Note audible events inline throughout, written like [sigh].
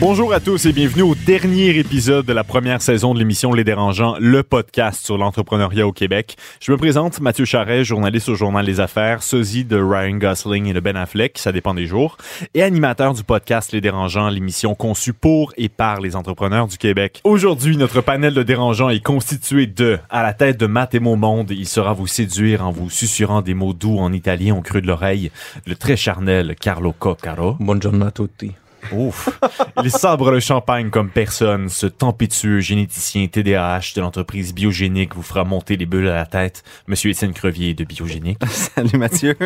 Bonjour à tous et bienvenue au dernier épisode de la première saison de l'émission Les Dérangeants, le podcast sur l'entrepreneuriat au Québec. Je me présente Mathieu Charret, journaliste au journal Les Affaires, sosie de Ryan Gosling et de Ben Affleck, ça dépend des jours, et animateur du podcast Les Dérangeants, l'émission conçue pour et par les entrepreneurs du Québec. Aujourd'hui, notre panel de dérangeants est constitué de, à la tête de Matt et mon monde, il sera vous séduire en vous susurrant des mots doux en italien au creux de l'oreille, le très charnel Carlo Coccaro. Buongiorno a tutti. Ouf. Il sabre le champagne comme personne. Ce tempétueux généticien TDAH de l'entreprise Biogénique vous fera monter les bulles à la tête. Monsieur Étienne Crevier de Biogénique. [laughs] Salut Mathieu.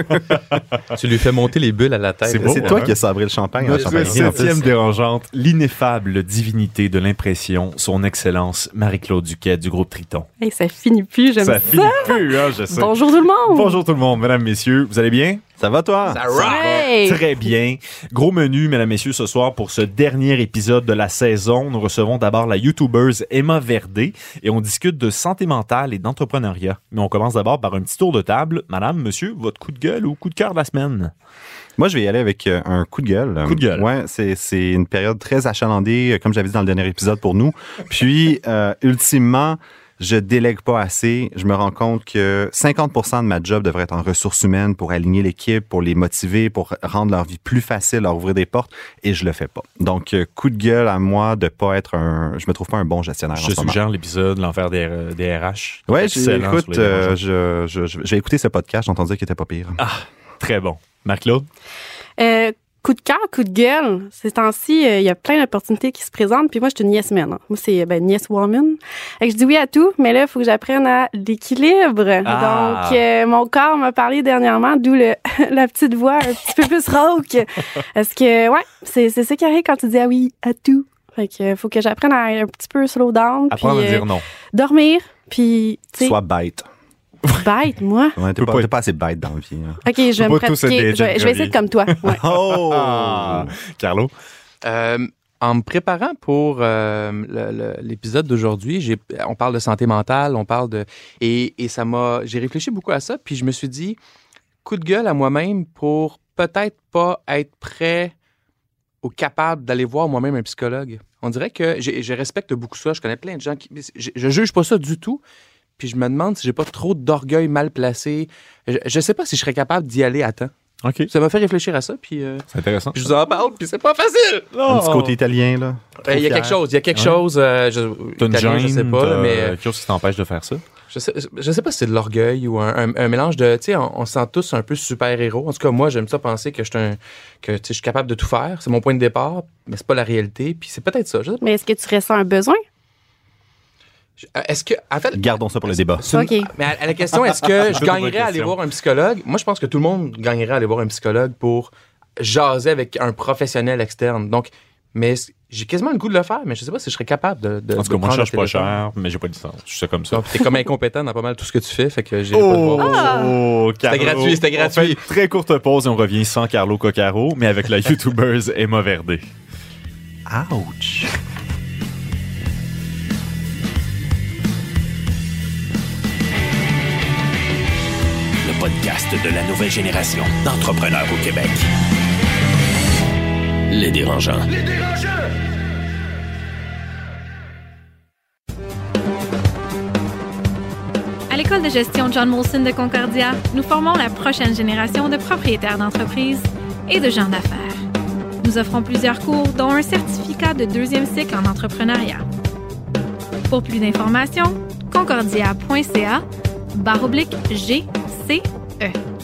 Tu lui fais monter les bulles à la tête. C'est toi hein? qui as sabré le champagne. hein, Notre champagne septième dérangeante, l'ineffable divinité de l'impression, son excellence Marie-Claude Duquet du groupe Triton. Hey, ça finit plus, j'aime Ça ça. finit plus, hein, je sais. Bonjour tout le monde. Bonjour tout le monde, mesdames, messieurs. Vous allez bien? Ça va toi? Hey. Très bien. Gros menu, mesdames, messieurs, ce soir pour ce dernier épisode de la saison. Nous recevons d'abord la YouTubeuse Emma Verdé et on discute de santé mentale et d'entrepreneuriat. Mais on commence d'abord par un petit tour de table. Madame, monsieur, votre coup de gueule ou coup de cœur de la semaine? Moi, je vais y aller avec euh, un coup de gueule. Coup de gueule. Ouais, c'est, c'est une période très achalandée, euh, comme j'avais dit dans le dernier épisode pour nous. Puis, euh, ultimement, je délègue pas assez. Je me rends compte que 50% de ma job devrait être en ressources humaines pour aligner l'équipe, pour les motiver, pour rendre leur vie plus facile, leur ouvrir des portes, et je le fais pas. Donc, euh, coup de gueule à moi de pas être un, je me trouve pas un bon gestionnaire en Je ce moment. suggère l'épisode L'enfer des, des RH. Ouais, les euh, dérangeants. je, je, je- j'ai écouté ce podcast, j'ai entendu qu'il était pas pire. Très bon. Marc-Claude? Euh, coup de cœur, coup de gueule. Ces temps-ci, euh, il y a plein d'opportunités qui se présentent. Puis moi, je suis une yes man. hein. Moi, c'est ben, une yes woman. Que je dis oui à tout, mais là, il faut que j'apprenne à l'équilibre. Ah. Donc, euh, mon corps m'a parlé dernièrement, d'où le, [laughs] la petite voix un petit peu plus rauque. Parce que, ouais, c'est c'est ça qui arrive quand tu dis ah oui à tout. Fait que euh, faut que j'apprenne à un petit peu slow down. Apprendre puis, à euh, dire non. dormir. Puis, tu sais, Sois bête. Bête, moi? Ouais, t'es Peut pas, pas pas assez bête dans la vie. hein. OK, je vais me pratiquer. Je vais, je vais essayer de comme toi. Ouais. [laughs] Oh! Ah. Carlo? Euh, en me préparant pour euh, le- le- l'épisode d'aujourd'hui, on parle de santé mentale, on parle de et, et ça m'a, j'ai réfléchi beaucoup à ça, puis je me suis dit coup de gueule à moi-même pour peut-être pas être prêt ou capable d'aller voir moi-même un psychologue. On dirait que je respecte beaucoup ça. Je connais plein de gens qui, je, je juge pas ça du tout. Puis je me demande si j'ai pas trop d'orgueil mal placé. Je, je sais pas si je serais capable d'y aller à temps. OK. Ça m'a fait réfléchir à ça, puis euh, C'est intéressant. je vous en parle, puis c'est pas facile. Un petit côté italien, là. Euh, Il y a quelque chose, il y a quelque Ouais. chose. euh, je, T'as une italien, gêne, je sais pas, mais euh, quelque chose qui t'empêche de faire ça? je sais, je sais pas si c'est de l'orgueil ou un, un- un mélange de, tu sais, on, on se sent tous un peu super-héros. En tout cas, moi, j'aime ça penser que je suis un, que tu sais, je suis capable de tout faire. C'est mon point de départ, mais c'est pas la réalité. Puis c'est peut-être ça. Je sais pas. Mais est-ce que tu ressens un besoin? Euh, Est-ce que, en fait, Gardons ça pour le débat. mais à, à la question, est-ce que [laughs] je gagnerais à aller voir un psychologue? Moi, je pense que tout le monde gagnerait à aller voir un psychologue pour jaser avec un professionnel externe. Donc, mais j'ai quasiment le goût de le faire, mais je sais pas si je serais capable de. de En tout de cas, moi, je cherche pas cher, mais j'ai pas de licence. Je suis comme ça. Donc, t'es comme incompétent dans pas mal tout ce que tu fais, fait que j'ai pas le voir. Oh, Carlo. gratuit, c'était On gratuit. fait très courte pause et on revient sans Carlo Coccaro, mais avec la [laughs] YouTubeuse Emma Verdé. Ouch! Podcast de la nouvelle génération d'entrepreneurs au Québec. Les dérangeants. À l'école de gestion John Molson de Concordia, nous formons la prochaine génération de propriétaires d'entreprises et de gens d'affaires. Nous offrons plusieurs cours, dont un certificat de deuxième cycle en entrepreneuriat. Pour plus d'informations, concordia.ca barre oblique GCE.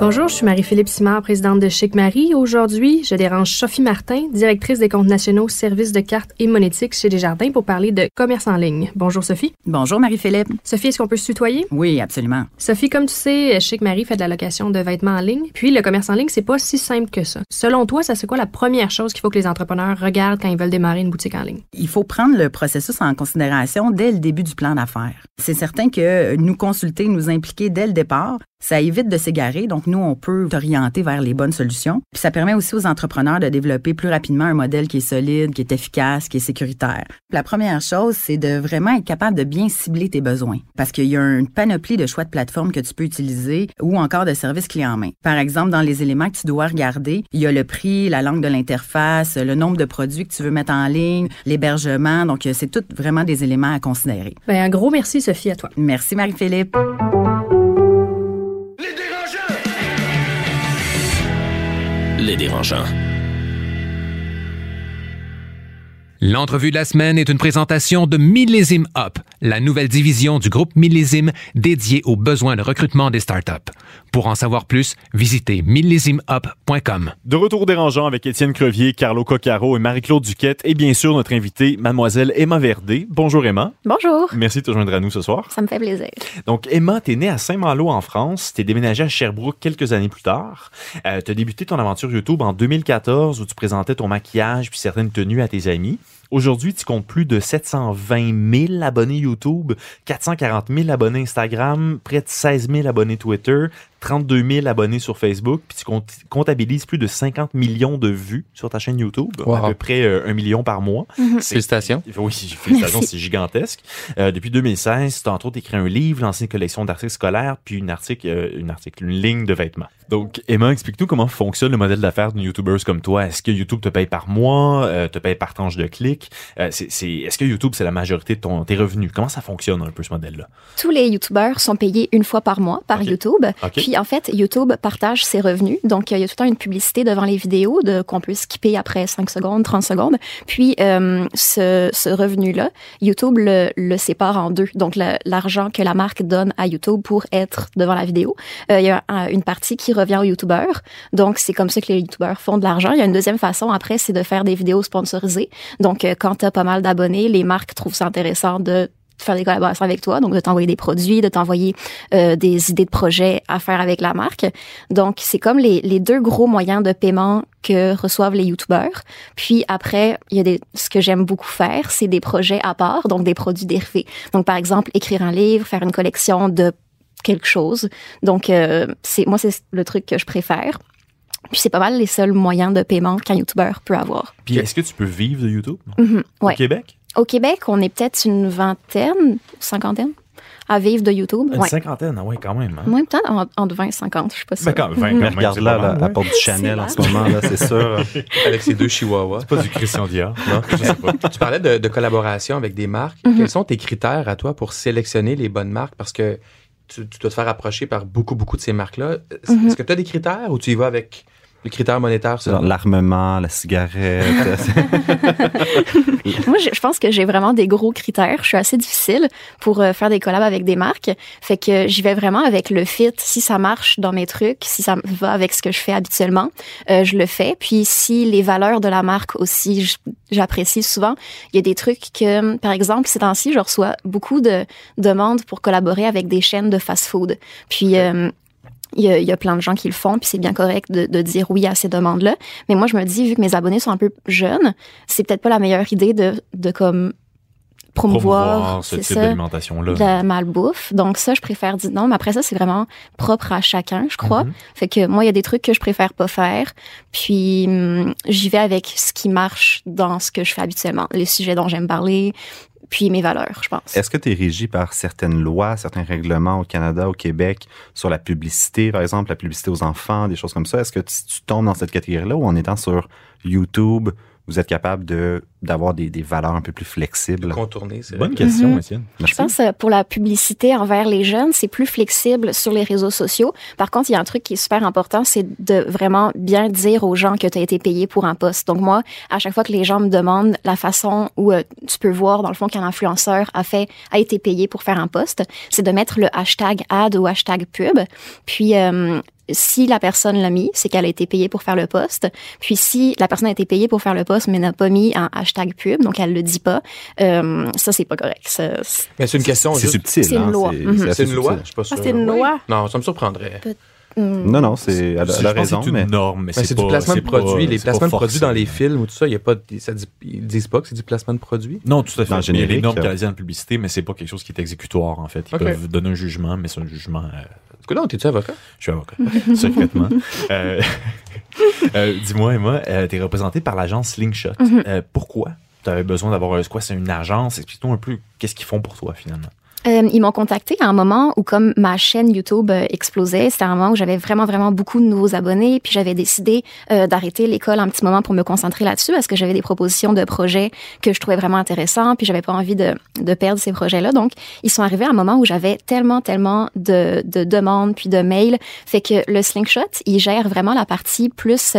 Bonjour, je suis Marie-Philippe Simard, présidente de Chic Marie. Aujourd'hui, je dérange Sophie Martin, directrice des comptes nationaux, services de cartes et monétiques chez Desjardins pour parler de commerce en ligne. Bonjour Sophie. Bonjour Marie-Philippe. Sophie, est-ce qu'on peut se tutoyer? Oui, absolument. Sophie, comme tu sais, Chic Marie fait de la location de vêtements en ligne. Puis le commerce en ligne, c'est pas si simple que ça. Selon toi, ça c'est quoi la première chose qu'il faut que les entrepreneurs regardent quand ils veulent démarrer une boutique en ligne? Il faut prendre le processus en considération dès le début du plan d'affaires. C'est certain que nous consulter, nous impliquer dès le départ, ça évite de s'égarer, donc nous, on peut t'orienter vers les bonnes solutions. Puis ça permet aussi aux entrepreneurs de développer plus rapidement un modèle qui est solide, qui est efficace, qui est sécuritaire. La première chose, c'est de vraiment être capable de bien cibler tes besoins, parce qu'il y a une panoplie de choix de plateformes que tu peux utiliser ou encore de services clés en main. Par exemple, dans les éléments que tu dois regarder, il y a le prix, la langue de l'interface, le nombre de produits que tu veux mettre en ligne, l'hébergement. Donc, c'est tout vraiment des éléments à considérer. Bien, un gros merci, Sophie, à toi. Merci, Marie-Philippe. Les dérangeants. L'entrevue de la semaine est une présentation de Millésime Up, la nouvelle division du groupe Millésime dédiée aux besoins de recrutement des startups. Pour en savoir plus, visitez millésimeup.com. De retour dérangeant avec Étienne Crevier, Carlo Coccaro et Marie-Claude Duquette et bien sûr notre invitée, mademoiselle Emma Verdé. Bonjour Emma. Bonjour. Merci de te joindre à nous ce soir. Ça me fait plaisir. Donc Emma, t'es née à Saint-Malo en France, t'es déménagée à Sherbrooke quelques années plus tard. Euh, t'as débuté ton aventure YouTube en 2014 où tu présentais ton maquillage puis certaines tenues à tes amis. Aujourd'hui, tu comptes plus de 720 000 abonnés YouTube, 440 000 abonnés Instagram, près de 16 000 abonnés Twitter, 32 000 abonnés sur Facebook, puis tu compte- comptabilises plus de 50 millions de vues sur ta chaîne YouTube, Wow. à peu près euh, un million par mois. C'est- Félicitations. Oui, félicitations, c'est gigantesque. Euh, depuis 2016, tu as entre autres écrit un livre, lancé une collection d'articles scolaires, puis une article, euh, une article, une ligne de vêtements. Donc, Emma, explique-nous comment fonctionne le modèle d'affaires d'une YouTubeuse comme toi. Est-ce que YouTube te paye par mois, euh, te paye par tranche de clics? Euh, c'est, c'est- est-ce que YouTube, c'est la majorité de ton, tes revenus? Comment ça fonctionne un peu ce modèle-là? Tous les YouTubeurs sont payés une fois par mois par. YouTube. OK. Puis en fait, YouTube partage ses revenus. Donc il y a tout le temps une publicité devant les vidéos de qu'on peut skipper après 5 secondes, 30 secondes. Puis euh, ce, ce revenu-là, YouTube le, le sépare en deux. Donc l'argent que la marque donne à YouTube pour être devant la vidéo, euh, il y a un- une partie qui revient aux YouTubeurs. Donc c'est comme ça que les YouTubeurs font de l'argent. Il y a une deuxième façon après, c'est de faire des vidéos sponsorisées. Donc euh, quand tu as pas mal d'abonnés, les marques trouvent ça intéressant de faire des collaborations avec toi, donc de t'envoyer des produits, de t'envoyer euh, des idées de projets à faire avec la marque. Donc, c'est comme les, les deux gros moyens de paiement que reçoivent les YouTubeurs. Puis après, il y a des, ce que j'aime beaucoup faire, c'est des projets à part, donc des produits dérivés. Donc, par exemple, écrire un livre, faire une collection de quelque chose. Donc, euh, c'est moi, c'est le truc que je préfère. Puis c'est pas mal les seuls moyens de paiement qu'un YouTuber peut avoir. Puis, est-ce que tu peux vivre de YouTube? Mhm, ouais. Au Québec? Au Québec, on est peut-être une vingtaine, cinquantaine à vivre de YouTube. Une Ouais. cinquantaine, ah ouais, quand même. hein? Moi, peut-être en- entre 20 et 50, je sais pas si Ben, quand même, quand Mais même, regarde [laughs] c'est là, ouais. porte du Chanel en ce moment, là, c'est sûr. [laughs] Avec ces deux chihuahuas. C'est pas du Christian Dior, non? [laughs] Je sais pas. Tu parlais de, de collaboration avec des marques. Mhm. Quels sont tes critères à toi pour sélectionner les bonnes marques? Parce que tu, tu dois te faire approcher par beaucoup, beaucoup de ces marques-là. Est-ce Mhm. est-ce que tu as des critères ou tu y vas avec les critères monétaires? Genre seulement? L'armement, la cigarette. [laughs] [laughs] Moi, je, je pense que j'ai vraiment des gros critères. Je suis assez difficile pour euh, faire des collabs avec des marques. Fait que j'y vais vraiment avec le fit. Si ça marche dans mes trucs, si ça va avec ce que je fais habituellement, euh, je le fais. Puis si les valeurs de la marque aussi, j'apprécie souvent. Il y a des trucs que, par exemple, ces temps-ci, je reçois beaucoup de demandes pour collaborer avec des chaînes de fast-food. Puis euh, il y, a, il y a plein de gens qui le font, puis c'est bien correct de, de dire oui à ces demandes-là. Mais moi, je me dis, vu que mes abonnés sont un peu jeunes, c'est peut-être pas la meilleure idée de, de comme promouvoir, Promouvoir ce type d'alimentation-là. de la malbouffe. Donc ça, je préfère dire non. Mais après ça, c'est vraiment propre à chacun, je crois. Mhm. Fait que moi, il y a des trucs que je préfère pas faire. Puis hum, j'y vais avec ce qui marche dans ce que je fais habituellement, les sujets dont j'aime parler, puis mes valeurs, je pense. Est-ce que tu es régi par certaines lois, certains règlements au Canada, au Québec, sur la publicité, par exemple, la publicité aux enfants, des choses comme ça? Est-ce que tu, tombes dans cette catégorie-là ou en étant sur YouTube, vous êtes capable de d'avoir des, des valeurs un peu plus flexibles? Contourner, c'est Bonne vrai. question, Mhm. Étienne. Je pense euh, pour la publicité envers les jeunes, c'est plus flexible sur les réseaux sociaux. Par contre, il y a un truc qui est super important, c'est de vraiment bien dire aux gens que tu as été payé pour un poste. Donc moi, à chaque fois que les gens me demandent la façon où euh, tu peux voir dans le fond qu'un influenceur a fait a été payé pour faire un poste, c'est de mettre le hashtag ad ou hashtag pub. Puis euh, si la personne l'a mis, c'est qu'elle a été payée pour faire le post. Puis si la personne a été payée pour faire le post, mais n'a pas mis un hashtag pub, donc elle le dit pas, euh, ça, c'est pas correct. Ça, c'est- Mais c'est une question. C'est subtil. C'est une hein, loi. c'est- c'est assez C'est une loi? Je suis pas sûr. Ah, c'est une loi? Non, ça me surprendrait. Hmm. Non, non, c'est, elle, a- Je elle a pense que raison, c'est une mais norme, mais Ben, c'est c'est pas- du placement de c'est pas- produits. Les c'est pas placements de produits dans les films ou tout ça, y a pas, ça dit, ils disent pas que c'est du placement de produits? Non, tout à fait. Mais il y a les générique, normes euh, canadiennes de publicité, mais c'est pas quelque chose qui est exécutoire, en fait. Ils Ok. peuvent donner un jugement, mais c'est un jugement. euh, là, t'es-tu avocat? je suis avocat, [laughs] secrètement. Euh, [laughs] euh, Dis-moi, Emma, euh, t'es représentée par l'agence Slingshot. Mhm. Euh, pourquoi? Tu avais besoin d'avoir un quoi C'est une agence. Explique-nous un peu qu'est-ce qu'ils font pour toi, finalement. Euh, ils m'ont contacté à un moment où, comme ma chaîne YouTube euh, explosait, c'était un moment où j'avais vraiment, vraiment beaucoup de nouveaux abonnés, puis j'avais décidé euh, d'arrêter l'école un petit moment pour me concentrer là-dessus, parce que j'avais des propositions de projets que je trouvais vraiment intéressants, puis j'avais pas envie de, de perdre ces projets-là. Donc, ils sont arrivés à un moment où j'avais tellement, tellement de, de demandes, puis de mails, fait que le Slingshot, il gère vraiment la partie plus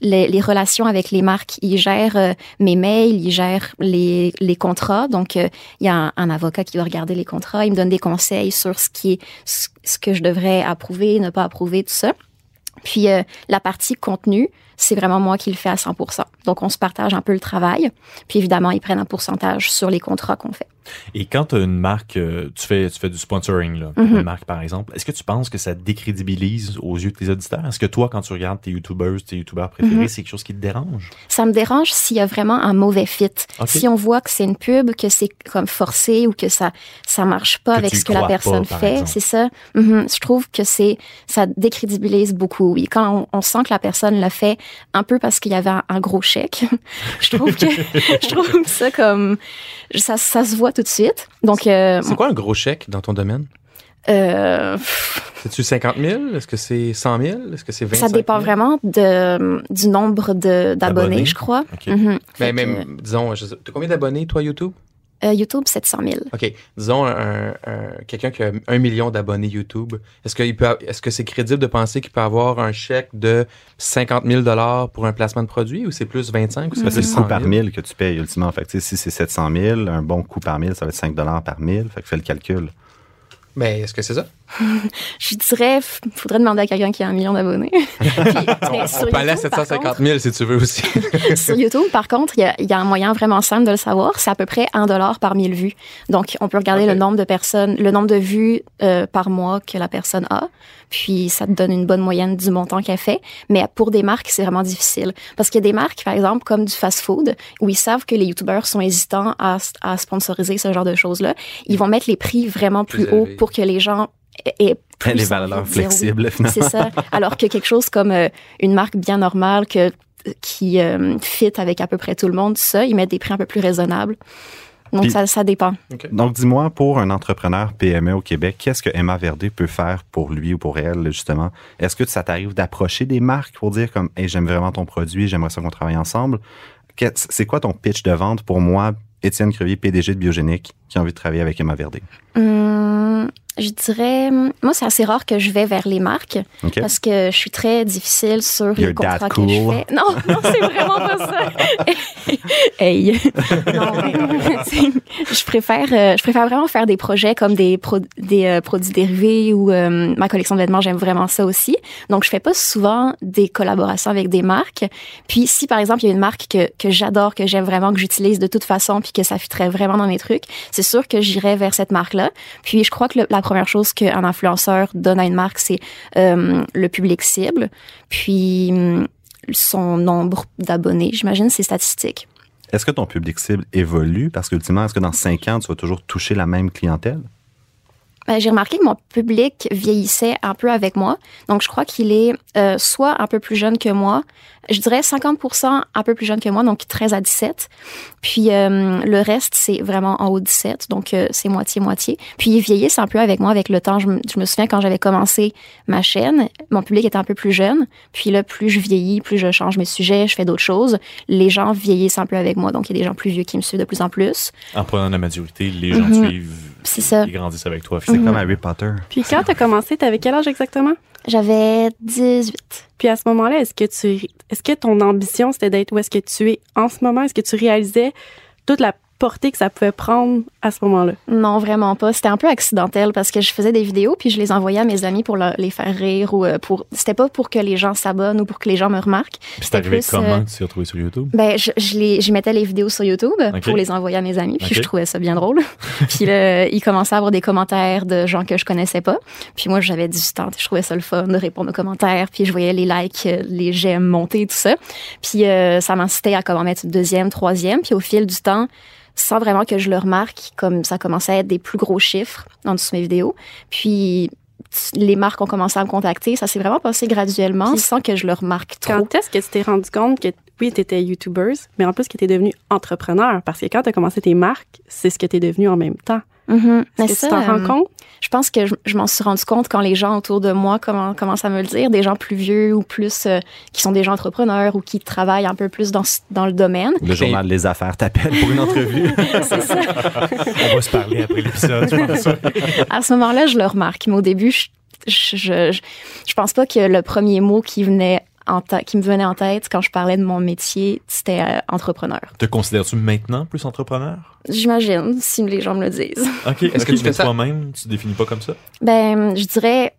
les, relations avec les marques. Il gère mes mails, il gère les, les contrats, donc il y a un avocat qui doit regarder les contrats, il me donne des conseils sur ce qui est ce, que je devrais approuver, ne pas approuver, tout ça. Puis euh, la partie contenu, c'est vraiment moi qui le fais à 100%. Donc on se partage un peu le travail. Puis évidemment, ils prennent un pourcentage sur les contrats qu'on fait. Et quand tu as une marque, euh, tu fais, tu fais du sponsoring, là, Mhm. une marque par exemple, est-ce que tu penses que ça décrédibilise aux yeux de tes auditeurs? Est-ce que toi, quand tu regardes tes YouTubers, tes YouTubeurs préférés, Mhm. c'est quelque chose qui te dérange? Ça me dérange s'il y a vraiment un mauvais fit. Si on voit que c'est une pub, que c'est comme forcé ou que ça ça marche pas Que avec ce que la pas, personne fait, c'est ça? Mhm. Je trouve que c'est ça décrédibilise beaucoup. Oui, quand on, on sent que la personne l'a fait un peu parce qu'il y avait un, un gros chèque, [laughs] je trouve que [laughs] je trouve ça comme ça ça se voit tout de suite. Donc euh, C'est quoi un gros chèque dans ton domaine? euh, [laughs] C'est-tu 50 000? Est-ce que c'est 100 000? Est-ce que c'est 25 ça 000? dépend vraiment de, du nombre D'abonnés. je crois. OK. Mhm. Que, même, disons, sais- t'as combien d'abonnés, toi, YouTube? Euh, YouTube, 700 000. OK. Disons, un, un- quelqu'un qui a un million d'abonnés YouTube, est-ce, qu'il peut, est-ce que c'est crédible de penser qu'il peut avoir un chèque de 50 000 pour un placement de produit ou c'est plus 25 ou c'est Ben, c'est le coût 100 par 000? 1000 que tu payes ultimement. Fait que, si c'est 700 000, un bon coût par 1000, ça va être 5 par 1000. Fait que fais le calcul. Mais est-ce que c'est ça? [laughs] Je dirais, faudrait demander à quelqu'un qui a un million d'abonnés. [laughs] [laughs] Sur On peut aller à YouTube, par 750 000 si tu veux aussi. Sur YouTube, par contre, il y a, il y a un moyen vraiment simple de le savoir. C'est à peu près 1 dollar par 1000 vues. Donc, on peut regarder le nombre de personnes, le nombre de vues euh, par mois que la personne a. Puis, ça te donne une bonne moyenne du montant qu'elle fait. Mais pour des marques, c'est vraiment difficile. Parce qu'il y a des marques, par exemple, comme du fast-food, où ils savent que les YouTubeurs sont hésitants à, à sponsoriser ce genre de choses-là. Ils vont mettre les prix vraiment Plus plus, haut pour que les gens plus Les valeurs oui. flexibles, finalement. C'est ça. Alors que quelque chose comme euh, une marque bien normale que qui euh, fit avec à peu près tout le monde, ça, ils mettent des prix un peu plus raisonnables. Donc Puis- ça, ça dépend. Donc, dis-moi, pour un entrepreneur PME au Québec, qu'est-ce que Emma Verdé peut faire pour lui ou pour elle, justement? Est-ce que ça t'arrive d'approcher des marques pour dire comme, hey, j'aime vraiment ton produit, j'aimerais ça qu'on travaille ensemble? C'est quoi ton pitch de vente pour moi, Étienne Crevier, PDG de Biogénique, qui a envie de travailler avec Emma Verdé? Hum, je dirais, moi, c'est assez rare que je vais vers les marques parce que je suis très difficile sur You're les contrats that que je cool. fais. Non, non, c'est vraiment pas ça. [laughs] hey. Non, je préfère, euh, je préfère vraiment faire des projets comme des, pro- des euh, produits dérivés ou euh, ma collection de vêtements. J'aime vraiment ça aussi. Donc, je fais pas souvent des collaborations avec des marques. Puis, si par exemple il y a une marque que, que j'adore, que j'aime vraiment, que j'utilise de toute façon, puis que ça fitterait vraiment dans mes trucs, c'est sûr que j'irai vers cette marque-là. Puis, je crois que le- la première chose qu'un influenceur donne à une marque, c'est euh, le public cible, puis hum, son nombre d'abonnés. J'imagine c'est statistique. Est-ce que ton public cible évolue? Parce qu'ultimement, est-ce que dans cinq ans, tu vas toujours toucher la même clientèle? Ben, j'ai remarqué que mon public vieillissait un peu avec moi. Donc, je crois qu'il est euh, soit un peu plus jeune que moi, je dirais 50 un peu plus jeune que moi, donc 13 à 17. Puis euh, le reste, c'est vraiment en haut de 17, donc euh, c'est moitié-moitié. Puis ils vieillissent un peu avec moi avec le temps. Je me, je me souviens quand j'avais commencé ma chaîne, mon public était un peu plus jeune. Puis là, plus je vieillis, plus je change mes sujets, je fais d'autres choses. Les gens vieillissent un peu avec moi, donc il y a des gens plus vieux qui me suivent de plus en plus. En prenant la maturité, les gens Mhm. suivent. C'est ça. Ils grandissent avec toi. C'est Mhm. comme Harry Potter. Puis quand tu as commencé, tu avais quel âge exactement? J'avais 18. Puis à ce moment-là, est-ce que tu est-ce que ton ambition c'était d'être où est-ce que tu es en ce moment? Est-ce que tu réalisais toute la portée que ça pouvait prendre à ce moment-là? Non, vraiment pas. C'était un peu accidentel parce que je faisais des vidéos puis je les envoyais à mes amis pour leur- les faire rire ou euh, pour. C'était pas pour que les gens s'abonnent ou pour que les gens me remarquent. Puis c'est arrivé plus, comment euh, que tu t'es retrouvé sur YouTube? Ben, je, je, les, je mettais les vidéos sur YouTube pour les envoyer à mes amis, puis je trouvais ça bien drôle. [laughs] puis là, ils commençaient à avoir des commentaires de gens que je connaissais pas. Puis moi, j'avais 18 ans, je trouvais ça le fun de répondre aux commentaires, puis je voyais les likes, euh, les j'aime monter, tout ça. Puis euh, ça m'incitait à comment mettre une deuxième, troisième, puis au fil du temps, sans vraiment que je le remarque, comme ça commençait à être des plus gros chiffres en dessous de mes vidéos. Puis les marques ont commencé à me contacter. Ça s'est vraiment passé graduellement, Puis- sans que je le remarque trop. Quand est-ce que tu t'es rendu compte que, oui, tu étais YouTuber, mais en plus que tu es devenu entrepreneur? Parce que quand tu as commencé tes marques, c'est ce que tu es devenu en même temps. Mais Est-ce que ça, tu t'en rends euh, compte? Je pense que je, je m'en suis rendu compte quand les gens autour de moi comment- commencent à me le dire, des gens plus vieux ou plus euh, qui sont des gens entrepreneurs ou qui travaillent un peu plus dans, dans le domaine. Le journal Les Affaires t'appelle pour une entrevue. [laughs] C'est ça. On va se parler après l'épisode. À ce moment-là, je le remarque. Mais au début, je, je, je, je- je pense pas que le premier mot qui venait en qui me venait en tête quand je parlais de mon métier, c'était euh, entrepreneur. Te considères-tu maintenant plus entrepreneur? J'imagine, si les gens me le disent. [laughs] OK. Est-ce que tu fais ça- toi-même, tu te définis pas comme ça? Ben, je dirais,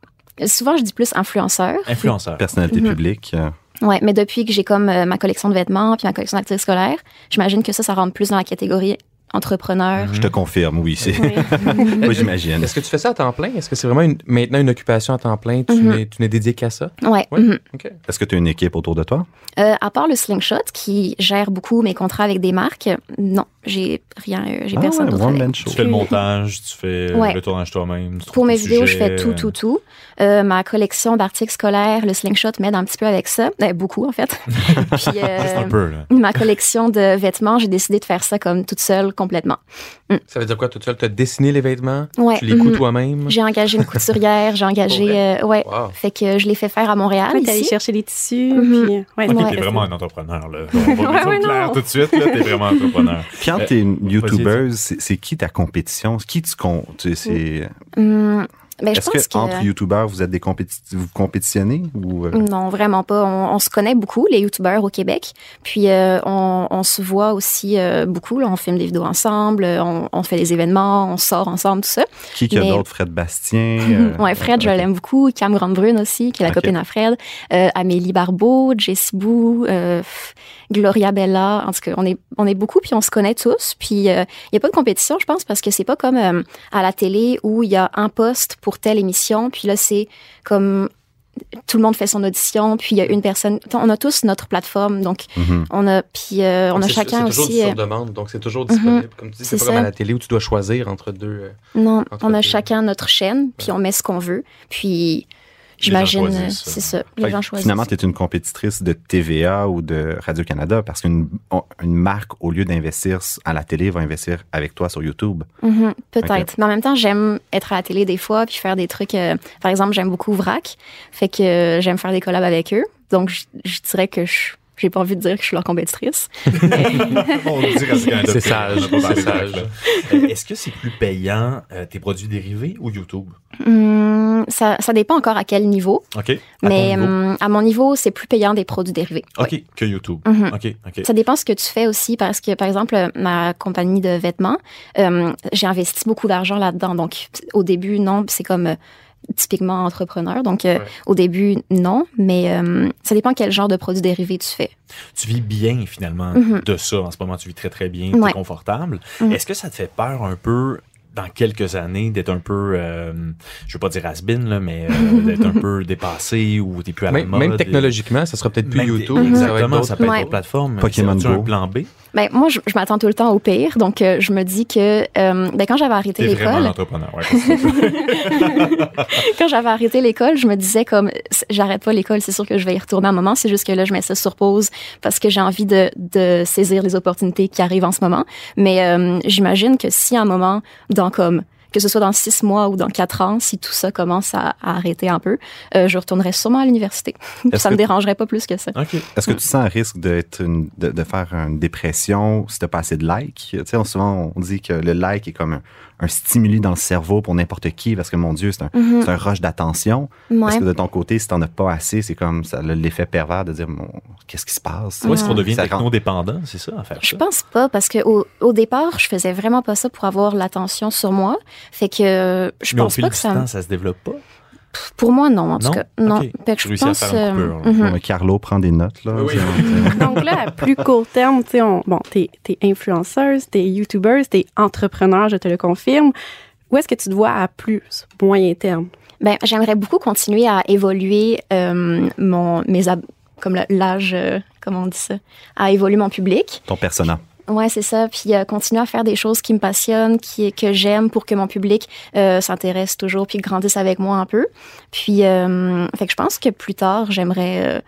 souvent je dis plus influenceur. Influenceur. Personnalité Mhm. publique. euh, Ouais, mais depuis que j'ai comme euh, ma collection de vêtements puis ma collection d'activités scolaires, j'imagine que ça, ça rentre plus dans la catégorie entrepreneur. Je te confirme, oui. C'est... Oui. [laughs] Moi, j'imagine. Est-ce que tu fais ça à temps plein? Est-ce que c'est vraiment une- maintenant une occupation à temps plein? Tu Mhm. n'es tu n'es dédié qu'à ça? Ouais. Oui. mhm. OK. Est-ce que tu as une équipe autour de toi? Euh, à part le Slingshot qui gère beaucoup mes contrats avec des marques, non, j'ai rien, euh, j'ai Ah, personne ouais, d'autre. one. Tu fais le montage, tu fais Ouais. le tournage toi-même. tu Pour mes vidéos, je fais tout, tout, tout. Euh, ma collection d'articles scolaires, le Slingshot m'aide un petit peu avec ça. Euh, beaucoup, en fait. [laughs] Puis, euh, [laughs] Juste un peu, là. ma collection de vêtements, j'ai décidé de faire ça comme toute seule, complètement. Ça veut dire quoi? Toute seule, tu as dessiné les vêtements? Ouais. Tu les couds mhm. toi-même? J'ai engagé une couturière, j'ai [laughs] engagé... Euh, ouais. Wow. Fait que je l'ai fait faire à Montréal, Ouais, t'es allé chercher les tissus. Mhm. puis, ouais, Ok, Ouais. t'es vraiment un entrepreneur, là. [laughs] On va Ouais, au clair non. tout de suite, là. T'es vraiment un entrepreneur. Puis quand Euh, t'es une YouTubeuse, c'est, c'est qui ta compétition? Qui tu comptes? C'est, c'est- Hum, ben, Est-ce que, que... entre YouTubeurs, vous êtes des compéti- vous compétitionnez? Ou, euh, Non, vraiment pas. On, on se connaît beaucoup, les youtubeurs au Québec. Puis euh, on, on se voit aussi euh, beaucoup. Là, on filme des vidéos ensemble, on, on fait des événements, on sort ensemble, tout ça. qui qui a mais- d'autres? Fred Bastien? [laughs] euh, ouais, Fred, je l'aime beaucoup. Cam Grande-Brune aussi, qui est la copine à Fred. Euh, Amélie Barbeau, Jessie Bou, euh, Gloria Bella. En tout cas, on est, on est beaucoup, puis on se connaît tous. Puis il n'y a pas de compétition, je pense, parce que c'est pas comme euh, à la télé où il y a un poste pour telle émission, puis là, c'est comme tout le monde fait son audition, puis il y a une personne. On a tous notre plateforme, donc Mhm. on a, puis euh, on a C'est- chacun C'est toujours aussi. du euh, sur demande, donc c'est toujours disponible. Comme tu dis, c'est C'est pas comme à la télé où tu dois choisir entre deux. euh, non, entre on a deux. chacun notre chaîne, puis on met ce qu'on veut, puis j'imagine, euh, c'est ça, les gens choisissent. Finalement, tu es une compétitrice de TVA ou de Radio-Canada parce qu'une une marque, au lieu d'investir à la télé, va investir avec toi sur YouTube. Mhm, Peut-être. Mais en même temps, j'aime être à la télé des fois, puis faire des trucs. euh, par exemple, j'aime beaucoup Vrac. Fait que euh, j'aime faire des collabs avec eux. Donc, je, je dirais que je. J'ai pas envie de dire que je suis leur compétitrice. [laughs] On. C'est sage, c'est sage. Euh, Est-ce que c'est plus payant euh, tes produits dérivés ou YouTube? Hum, ça, ça dépend encore à quel niveau. OK. À mais niveau? hum, à mon niveau, c'est plus payant des produits dérivés. OK, Oui. que YouTube. Mhm. OK, OK. Ça dépend ce que tu fais aussi parce que, par exemple, ma compagnie de vêtements, euh, j'ai investi beaucoup d'argent là-dedans. Donc, au début, non, c'est comme euh, typiquement entrepreneur. Donc, euh, Ouais. au début, non, mais euh, ça dépend quel genre de produits dérivés tu fais. Tu vis bien finalement Mhm. de ça. En ce moment, tu vis très très bien, Ouais. confortable. Mhm. Est-ce que ça te fait peur un peu dans quelques années d'être un peu, euh, je veux pas dire has-been, là, mais euh, [laughs] d'être un peu dépassé ou t'es plus à la Même, mode? même et- technologiquement, ça sera peut-être plus Même- YouTube. être Exactement, ça peut être Ouais. d'autres plateformes. Pokémon C'est-tu un Go. plan B? Ben, moi, je, je m'attends tout le temps au pire. Donc, euh, je me dis que euh, ben, quand j'avais arrêté T'es vraiment un l'école, entrepreneur. Ouais, [laughs] quand j'avais arrêté l'école, je me disais comme j'arrête pas l'école, c'est sûr que je vais y retourner à un moment. C'est juste que là, je mets ça sur pause parce que j'ai envie de, de saisir les opportunités qui arrivent en ce moment. Mais euh, j'imagine que si à un moment, dans comme que ce soit dans six mois ou dans quatre ans, si tout ça commence à, à arrêter un peu, euh, je retournerai sûrement à l'université. [laughs] ça que- me dérangerait pas plus que ça. Est-ce que tu sens un risque d'être de, de faire une dépression si tu pas assez de likes? Tu sais, souvent, on dit que le like est comme un, un stimuli dans le cerveau pour n'importe qui parce que, mon Dieu, c'est un, c'est un rush d'attention. Ouais. Est-ce que de ton côté, si t'en as pas assez, c'est comme ça l'effet pervers de dire, Bon, qu'est-ce qui se passe? Où est-ce qu'on devient technodépendant, c'est ça, à faire Je ça? pense pas parce que au, au départ, je faisais vraiment pas ça pour avoir l'attention sur moi. Fait que euh, je Mais au pense fil pas du que ça. temps, ça se développe pas? Pour moi, non, en tout Non? cas, non. Ok. Fait que Tu je réussis à pense. faire euh, coupure, là. mhm. Mais Carlo prend des notes, là. Oui, Donc là, [laughs] à plus court terme, tu bon, t'es es influenceuse, t'es youtubeuse, t'es entrepreneur, je te le confirme. Où est-ce que tu te vois à plus moyen terme? Ben, j'aimerais beaucoup continuer à évoluer euh, mon mes ab- comme l'âge, euh, comment on dit ça, à évoluer mon public. Ton persona. Ouais, c'est ça. Puis euh, continuer à faire des choses qui me passionnent, qui que j'aime, pour que mon public euh, s'intéresse toujours, puis grandisse avec moi un peu. Puis, euh, fait je pense que plus tard, j'aimerais euh,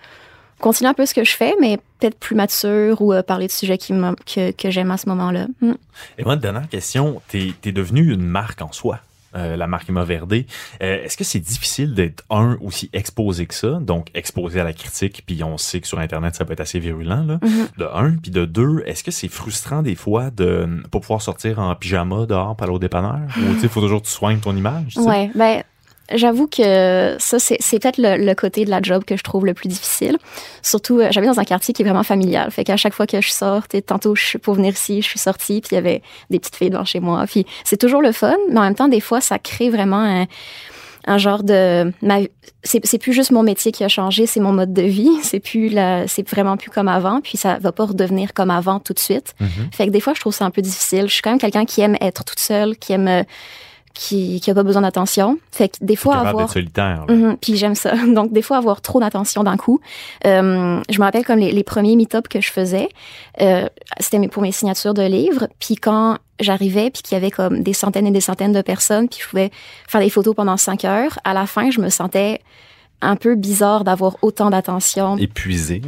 continuer un peu ce que je fais, mais peut-être plus mature ou euh, parler de sujets qui que, que j'aime à ce moment-là. Mm. Et moi, dernière question, t'es es devenu une marque en soi? Euh, la marque Emma Verdé. Euh, Est-ce que c'est difficile d'être, un, aussi exposé que ça, donc exposé à la critique, puis on sait que sur Internet, ça peut être assez virulent, là, Mhm. de un. Puis de deux, est-ce que c'est frustrant des fois de pas pouvoir sortir en pyjama dehors aller au dépanneur? Ou tu sais, il faut toujours que tu soignes ton image? tu sais? Ouais, ben j'avoue que ça c'est c'est peut-être le, le côté de la job que je trouve le plus difficile. Surtout euh, j'habite dans un quartier qui est vraiment familial, fait qu'à chaque fois que je sors, tantôt je suis pour venir ici, je suis sortie, puis il y avait des petites filles devant chez moi, puis c'est toujours le fun, mais en même temps des fois ça crée vraiment un un genre de ma c'est c'est plus juste mon métier qui a changé, c'est mon mode de vie, [laughs] c'est plus la c'est vraiment plus comme avant, puis ça va pas redevenir comme avant tout de suite. Mhm. Fait que des fois, je trouve ça un peu difficile. Je suis quand même quelqu'un qui aime être toute seule, qui aime, euh, qui, qui a pas besoin d'attention. Fait que des fois, avoir. solitaire. là. Mhm, puis j'aime ça. [laughs] Donc, des fois, avoir trop d'attention d'un coup. Euh, je me rappelle comme les, les premiers meet-up que je faisais, euh, c'était pour mes signatures de livres. Puis quand j'arrivais, puis qu'il y avait comme des centaines et des centaines de personnes, puis je pouvais faire des photos pendant cinq heures, à la fin, je me sentais un peu bizarre d'avoir autant d'attention. Épuisé.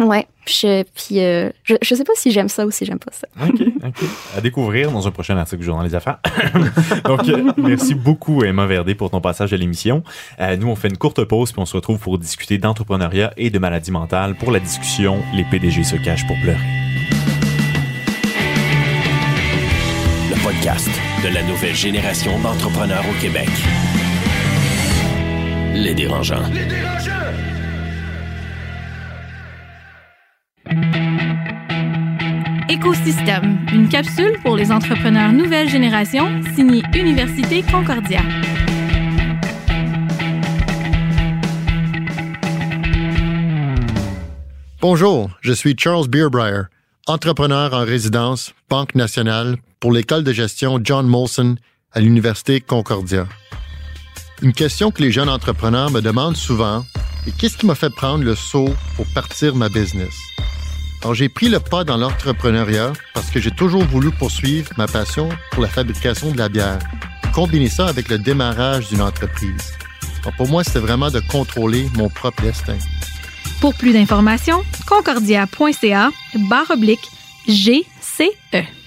Ouais. Puis, je, puis euh, je, je sais pas si j'aime ça ou si j'aime pas ça. OK, OK. À découvrir dans un prochain article du Journal des Affaires. [laughs] Donc, euh, merci beaucoup, Emma Verdé, pour ton passage à l'émission. Euh, nous, on fait une courte pause, puis on se retrouve pour discuter d'entrepreneuriat et de maladies mentales. Pour la discussion, les PDG se cachent pour pleurer. Le podcast de la nouvelle génération d'entrepreneurs au Québec. Les dérangeants. Écosystème, une capsule pour les entrepreneurs nouvelle génération, signée Université Concordia. Bonjour, je suis Charles Beerbrier, entrepreneur en résidence, Banque nationale, pour l'école de gestion John Molson à l'Université Concordia. Une question que les jeunes entrepreneurs me demandent souvent est qu'est-ce qui m'a fait prendre le saut pour partir ma business? Alors, j'ai pris le pas dans l'entrepreneuriat parce que j'ai toujours voulu poursuivre ma passion pour la fabrication de la bière, combiner ça avec le démarrage d'une entreprise. Alors, pour moi, c'était vraiment de contrôler mon propre destin. Pour plus d'informations, concordia.ca barre oblique GCE.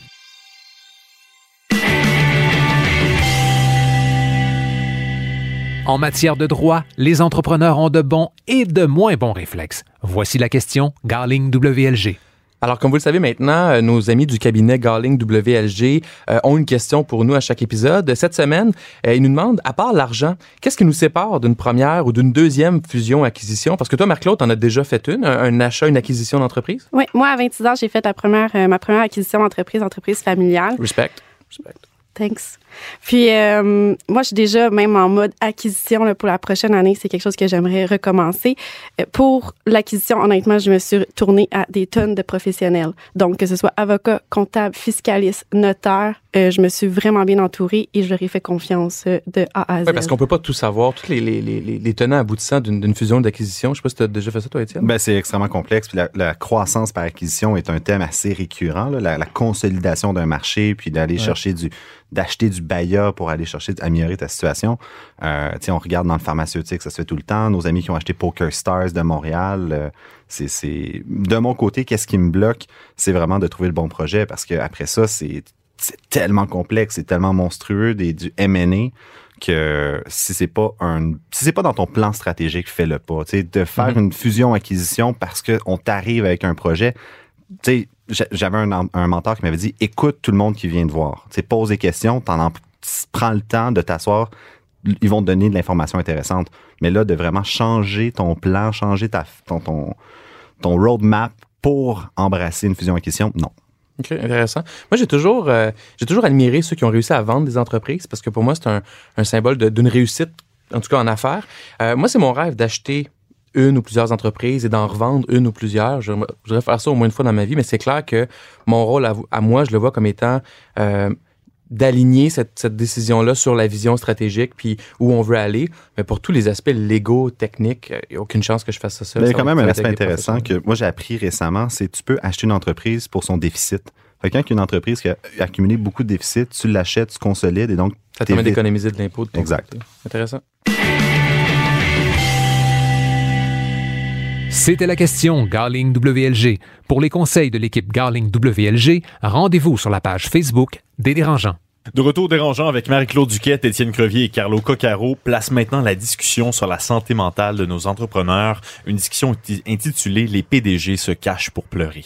En matière de droit, les entrepreneurs ont de bons et de moins bons réflexes. Voici la question Garling WLG. Alors, comme vous le savez maintenant, euh, nos amis du cabinet Garling WLG euh, ont une question pour nous à chaque épisode. Cette semaine, euh, ils nous demandent, à part l'argent, qu'est-ce qui nous sépare d'une première ou d'une deuxième fusion-acquisition? Parce que toi, Marc-Claude, t'en as déjà fait une, un, un achat, une acquisition d'entreprise? Oui, moi, à 26 ans, j'ai fait la première, euh, ma première acquisition d'entreprise, entreprise familiale. Respect. Respect. Thanks. Puis, euh, moi, je suis déjà même en mode acquisition là, pour la prochaine année. C'est quelque chose que j'aimerais recommencer. Euh, pour l'acquisition, honnêtement, je me suis tournée à des tonnes de professionnels. Donc, que ce soit avocat, comptable, fiscaliste, notaire, euh, je me suis vraiment bien entourée et je leur ai fait confiance de A à Z. Oui, parce qu'on peut pas tout savoir, tous les, les, les, les- les tenants aboutissants d'une fusion d'acquisition. Je sais pas si tu as déjà fait ça, toi, Étienne? Ben, c'est extrêmement complexe. Puis la, la croissance par acquisition est un thème assez récurrent. là. La, la consolidation d'un marché, puis d'aller chercher du, d'acheter du BAYA pour aller chercher, améliorer ta situation. Euh, tu sais, on regarde dans le pharmaceutique, ça se fait tout le temps. Nos amis qui ont acheté Poker Stars de Montréal, euh, c'est, c'est, de mon côté, qu'est-ce qui me bloque, c'est vraiment de trouver le bon projet parce que après ça, c'est c'est tellement complexe, c'est tellement monstrueux, des, du M&A que si c'est pas un si c'est pas dans ton plan stratégique, fais-le pas. Tu sais, de faire Mhm. une fusion-acquisition parce qu'on t'arrive avec un projet. Tu j'avais un, mentor qui m'avait dit écoute tout le monde qui vient te voir. Tu pose des questions, prends le temps de t'asseoir. Ils vont te donner de l'information intéressante. Mais là, de vraiment changer ton plan, changer ta, ton, ton, roadmap pour embrasser une fusion-acquisition, non. OK, intéressant. Moi, j'ai toujours, euh, toujours admiré ceux qui ont réussi à vendre des entreprises parce que pour moi, c'est un, un symbole d'une réussite, en tout cas en affaires. Euh, moi, c'est mon rêve d'acheter une ou plusieurs entreprises et d'en revendre une ou plusieurs. Je, je voudrais faire ça au moins une fois dans ma vie, mais c'est clair que mon rôle à, à moi, je le vois comme étant euh, d'aligner cette, cette décision-là sur la vision stratégique puis où on veut aller. Mais pour tous les aspects légaux, techniques, il n'y a aucune chance que je fasse ça seul. Mais il y a quand même un aspect intéressant que moi j'ai appris récemment, c'est que tu peux acheter une entreprise pour son déficit. Fait que quand une entreprise qui a accumulé beaucoup de déficits, tu l'achètes, tu consolides et donc Ça te permet d'économiser de l'impôt. Exact. côté. Intéressant. C'était la question Garling WLG. Pour les conseils de l'équipe Garling WLG, rendez-vous sur la page Facebook des dérangeants. De retour dérangeant avec Marie-Claude Duquette, Étienne Crevier et Carlo Coccaro, place maintenant la discussion sur la santé mentale de nos entrepreneurs, une discussion inti- intitulée Les PDG se cachent pour pleurer.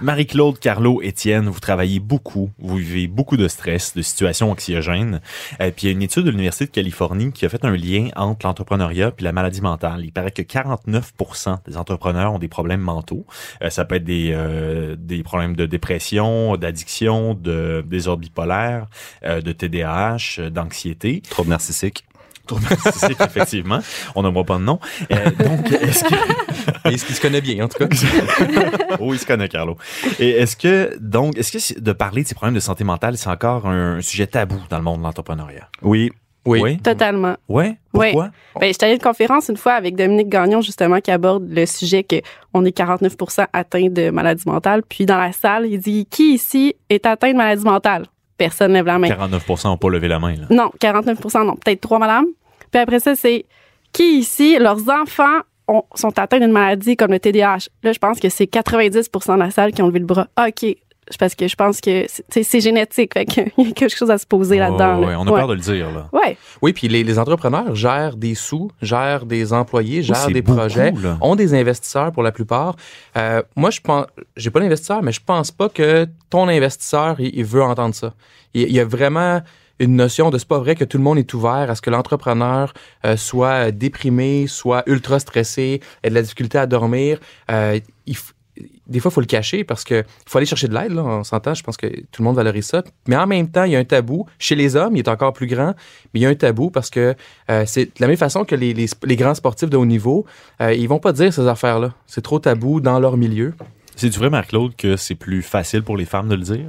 Marie-Claude, Carlo, Étienne, vous travaillez beaucoup, vous vivez beaucoup de stress, de situations anxiogènes. Euh, puis il y a une étude de l'Université de Californie qui a fait un lien entre l'entrepreneuriat puis la maladie mentale. Il paraît que 49% des entrepreneurs ont des problèmes mentaux. Euh, ça peut être des, euh, des problèmes de dépression, d'addiction, de désordre bipolaire, euh, de TDAH, euh, d'anxiété. Trouble narcissique. Trouble narcissique, effectivement. [laughs] On n'aimera pas de nom. Euh, donc, est-ce que... [laughs] Il, se- il se connaît bien, en tout cas. [laughs] oh, il se connaît, Carlo. Et est-ce que, donc, est-ce que de parler de ces problèmes de santé mentale, c'est encore un sujet tabou dans le monde de l'entrepreneuriat? Oui. Oui. Oui? Totalement. Ouais? Oui. Pourquoi? Ben, j'étais allée à une conférence une fois avec Dominique Gagnon, justement, qui aborde le sujet que on est 49 atteints de maladie mentale. Puis dans la salle, il dit Qui ici est atteint de maladie mentale? Personne lève la main. 49% n'ont pas levé la main, là. Non, 49% non. Peut-être trois, madame. Puis après ça, c'est qui ici, leurs enfants ont- sont atteints d'une maladie comme le TDAH? Là, je pense que c'est 90% de la salle qui ont levé le bras. Ah, OK. Parce que je pense que c'est- génétique. Fait qu'il [laughs] y a quelque chose à se poser là-dedans. Oh, là. ouais, on a Ouais. peur de le dire, là. Ouais. Oui, puis les, les entrepreneurs gèrent des sous, gèrent des employés, gèrent des beaucoup, projets, là. ont des investisseurs pour la plupart. Euh, moi, je pense, j'ai pas d'investisseur, mais je pense pas que ton investisseur, il, il veut entendre ça. Il, il y a vraiment une notion de c'est pas vrai que tout le monde est ouvert à ce que l'entrepreneur euh, soit déprimé, soit ultra stressé, ait de la difficulté à dormir. Euh, il des fois, il faut le cacher parce que faut aller chercher de l'aide. Là, on s'entend. Je pense que tout le monde valorise ça. Mais en même temps, il y a un tabou. Chez les hommes, il est encore plus grand, mais il y a un tabou parce que euh, c'est de la même façon que les, les, les grands sportifs de haut niveau, euh, ils vont pas dire ces affaires-là. C'est trop tabou dans leur milieu. C'est-tu vrai, Marc-Claude, que c'est plus facile pour les femmes de le dire?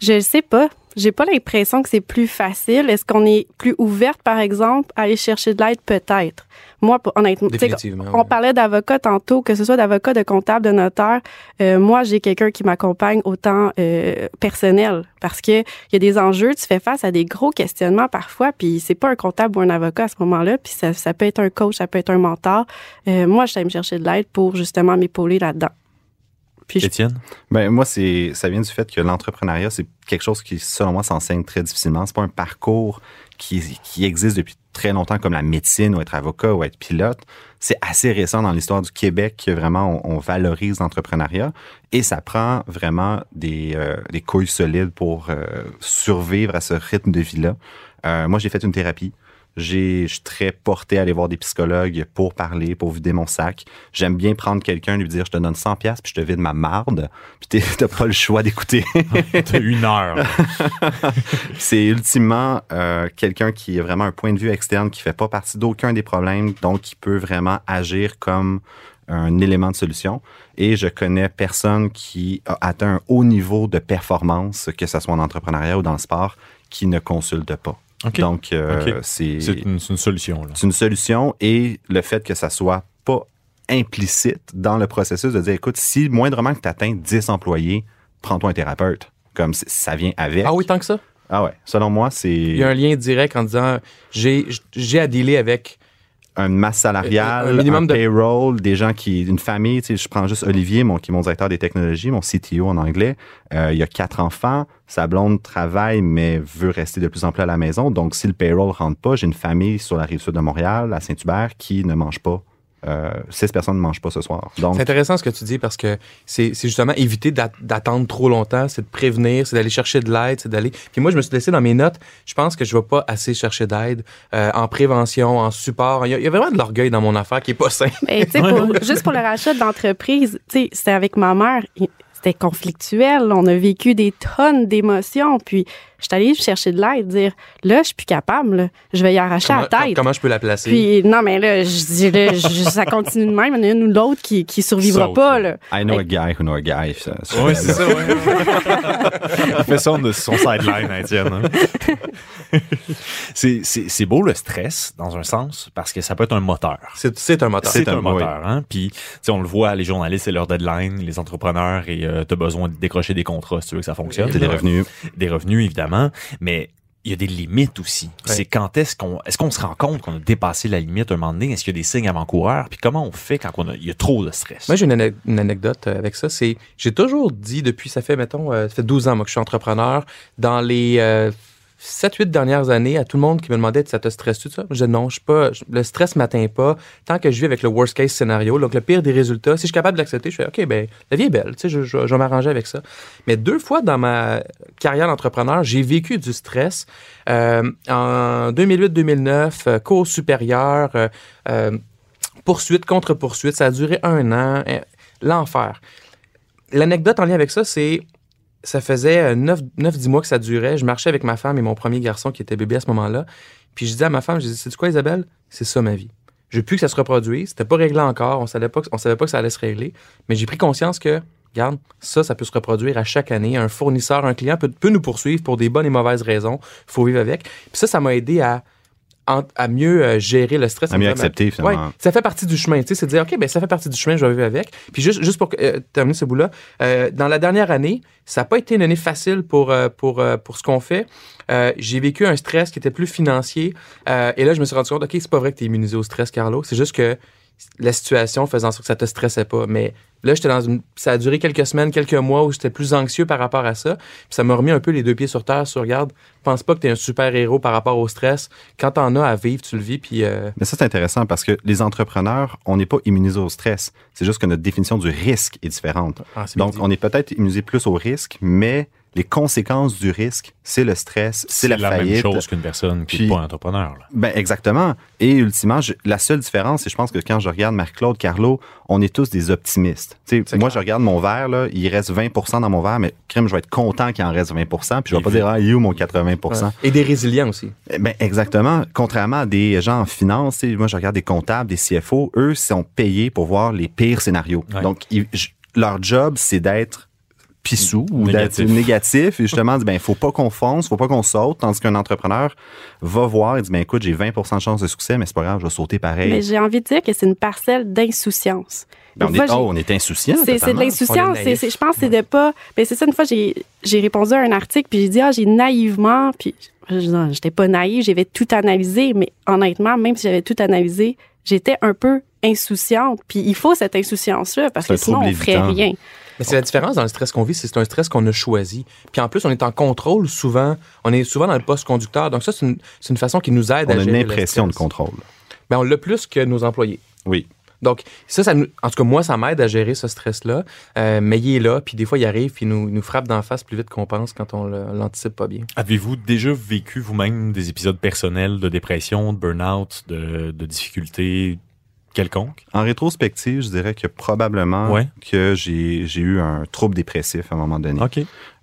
Je ne sais pas. J'ai pas l'impression que c'est plus facile. Est-ce qu'on est plus ouverte, par exemple, à aller chercher de l'aide? Peut-être. Moi, honnêtement, on parlait d'avocat tantôt, que ce soit d'avocat, de comptable, de notaire. Euh, moi, j'ai quelqu'un qui m'accompagne autant euh, personnel parce que il y a des enjeux, tu fais face à des gros questionnements parfois, puis c'est pas un comptable ou un avocat à ce moment-là, puis ça, ça peut être un coach, ça peut être un mentor. Euh, moi, je me chercher de l'aide pour justement m'épauler là-dedans. Puis je- Étienne? Ben moi, c'est ça vient du fait que l'entrepreneuriat, c'est quelque chose qui, selon moi, s'enseigne très difficilement. C'est pas un parcours qui, qui existe depuis très longtemps comme la médecine ou être avocat ou être pilote. C'est assez récent dans l'histoire du Québec que vraiment on, on valorise l'entrepreneuriat et ça prend vraiment des, euh, des couilles solides pour euh, survivre à ce rythme de vie-là. Euh, moi, j'ai fait une thérapie. J'ai, je suis très porté à aller voir des psychologues pour parler, pour vider mon sac. J'aime bien prendre quelqu'un, lui dire, je te donne 100 pièces puis je te vide ma marde, puis t'as pas le choix d'écouter. [laughs] T'as une heure. [laughs] c'est ultimement euh, quelqu'un qui a vraiment un point de vue externe, qui fait pas partie d'aucun des problèmes, donc qui peut vraiment agir comme un élément de solution. Et je connais personne qui a atteint un haut niveau de performance, que ce soit en entrepreneuriat ou dans le sport, qui ne consulte pas. Donc, euh, c'est C'est une, c'est une solution, là. c'est une solution et le fait que ça soit pas implicite dans le processus de dire, écoute, si moindrement que tu atteins 10 employés, prends-toi un thérapeute. Comme ça vient avec. Ah oui, tant que ça? Ah ouais. Selon moi, c'est. Il y a un lien direct en disant j'ai j'ai à dealer avec une masse salariale, Un- un minimum un de- payroll, des gens qui, une famille, tu sais, je prends juste Olivier, mon, qui est mon directeur des technologies, mon CTO en anglais. Euh, il y a quatre enfants. Sa blonde travaille, mais veut rester de plus en plus à la maison. Donc, si le payroll rentre pas, j'ai une famille sur la rive sud de Montréal, à Saint-Hubert, qui ne mange pas. Euh, six personnes ne mangent pas ce soir. Donc, C'est intéressant ce que tu dis parce que c'est c'est justement éviter d'at- d'attendre trop longtemps, c'est de prévenir, c'est d'aller chercher de l'aide, c'est d'aller. Puis moi, je me suis laissé dans mes notes, je pense que je vais pas assez chercher d'aide euh, en prévention, en support. Il y, a, il y a vraiment de l'orgueil dans mon affaire qui est pas sain. Tu sais, pour- [laughs] juste pour le rachat d'entreprise, tu sais, c'était avec ma mère. C'était conflictuel. On a vécu des tonnes d'émotions. Puis, je suis allée chercher de l'aide, dire là, je suis plus capable. là. Je vais y arracher Comment, la tête. comment je peux la placer? Puis, non, mais là, je dis, là, je- ça continue de même. Il y en a une ou l'autre qui, qui survivra Saute, pas. là. I know a guy who know a guy. ça- ça- Oui, c'est ça, [laughs] Il fait ça de son sideline, hein, Étienne. hein. [laughs] c'est, c'est, c'est beau le stress, dans un sens, parce que ça peut être un moteur. C'est c'est un moteur. C'est C'est un un- moteur, hein. Puis, on le voit, les journalistes, c'est leur deadline, les entrepreneurs, et tu as besoin de décrocher des contrats si tu veux que ça fonctionne. C'est des revenus. Des revenus, évidemment, mais il y a des limites aussi. C'est quand est-ce qu'on est-ce qu'on se rend compte qu'on a dépassé la limite un moment donné? Est-ce qu'il y a des signes avant-coureurs? Puis comment on fait quand on a, il y a trop de stress? Moi, j'ai une anecdote euh, avec ça. C'est, j'ai toujours dit depuis, ça fait, mettons, euh, ça fait 12 ans, moi, que je suis entrepreneur. Dans les euh, 7-8 dernières années, à tout le monde qui me demandait, ça te stresse tout ça? Je dis non, pas, le stress m'atteint pas. Tant que je vis avec le worst case scénario, donc le pire des résultats, si je suis capable de l'accepter, je fais, OK, ben, la vie est belle, tu sais, je, vais m'arranger avec ça. Mais deux fois dans ma carrière d'entrepreneur, j'ai vécu du stress. Euh, en 2008-2009, euh, cours supérieur, euh, poursuite contre poursuite. Ça a duré un an. L'enfer. L'anecdote en lien avec ça, c'est. Ça faisait 9-10 mois que ça durait. Je marchais avec ma femme et mon premier garçon qui était bébé à ce moment-là. Puis je disais à ma femme, je disais, c'est quoi Isabelle? C'est ça ma vie. Je veux plus que ça se reproduise. C'était pas réglé encore. On savait pas, on savait pas que ça allait se régler. Mais j'ai pris conscience que, regarde, ça, ça peut se reproduire à chaque année. Un fournisseur, un client peut, peut nous poursuivre pour des bonnes et mauvaises raisons. Faut vivre avec. Puis ça, ça m'a aidé à, en- à mieux euh, gérer le stress. À mieux accepter, finalement. Ouais, ça fait partie du chemin. Tu sais, c'est de dire, OK, ben, ça fait partie du chemin, je vais vivre avec. Puis juste, juste pour euh, terminer ce bout-là, euh, dans la dernière année, ça n'a pas été une année facile pour, euh, pour, pour ce qu'on fait. J'ai vécu un stress qui était plus financier. Et là, je me suis rendu compte, OK, c'est pas vrai que tu es immunisé au stress, Carlo. C'est juste que la situation faisait en sorte que ça te stressait pas. Mais là, j'étais dans une. Ça a duré quelques semaines, quelques mois où j'étais plus anxieux par rapport à ça. Puis ça m'a remis un peu les deux pieds sur terre sur regarde, pense pas que tu es un super héros par rapport au stress. Quand t'en as à vivre, tu le vis. Puis. euh, Mais ça, c'est intéressant parce que les entrepreneurs, on n'est pas immunisés au stress. C'est juste que notre définition du risque est différente. ah, Donc, on est peut-être immunisé plus au risque, mais les conséquences du risque, c'est le stress, c'est la, la faillite. même chose qu'une personne qui n'est pas entrepreneur. là. Ben exactement. Et ultimement, je- la seule différence, c'est je pense que quand je regarde Marc-Claude, Carlo, on est tous des optimistes. Tu sais, C'est moi, clair. je regarde mon verre, là, il reste 20% dans mon verre, mais crème, je vais être content qu'il en reste 20 puis je vais Et pas vu- dire, ah, il est où mon 80 Ouais. Et des résilients aussi. Ben exactement. Contrairement à des gens en finance, tu sais, moi je regarde des comptables, des CFO, eux sont payés pour voir les pires scénarios. Ouais. Donc ils- leur job c'est d'être pissou ou d'être Négatif. négatif et [laughs] justement dit ben il faut pas qu'on fonce, faut pas qu'on saute tandis qu'un entrepreneur va voir et dit ben écoute, j'ai 20% de chance de succès mais c'est pas grave, je vais sauter pareil. Mais j'ai envie de dire que c'est une parcelle d'insouciance. Ben, on, est, oh, on est insouciant. C'est c'est de l'insouciance. c'est- c'est- Je pense que c'est de pas. Ben c'est ça, une fois, j'ai j'ai répondu à un article, puis j'ai dit, ah, j'ai naïvement, puis non, j'étais pas naïve, j'avais tout analysé, mais honnêtement, même si j'avais tout analysé, j'étais un peu insouciante. Puis il faut cette insouciance-là, parce C'est que sinon, on ferait rien. Mais c'est la différence dans le stress qu'on vit, c'est un stress qu'on a choisi. Puis en plus, on est en contrôle souvent. On est souvent dans le poste conducteur. Donc ça, c'est une, c'est une façon qui nous aide On à a une gérer le impression de stress. contrôle. Ben, on l'a plus que nos employés. Oui. Donc, ça, ça nous- en tout cas, moi, ça m'aide à gérer ce stress-là. Euh, mais il est là, puis des fois, il arrive, puis il nous, nous frappe d'en face plus vite qu'on pense quand on l'anticipe pas bien. Avez-vous déjà vécu vous-même des épisodes personnels de dépression, de burn-out, de, de difficultés quelconques? En rétrospective, je dirais que probablement Ouais. que j'ai eu un trouble dépressif à un moment donné. OK.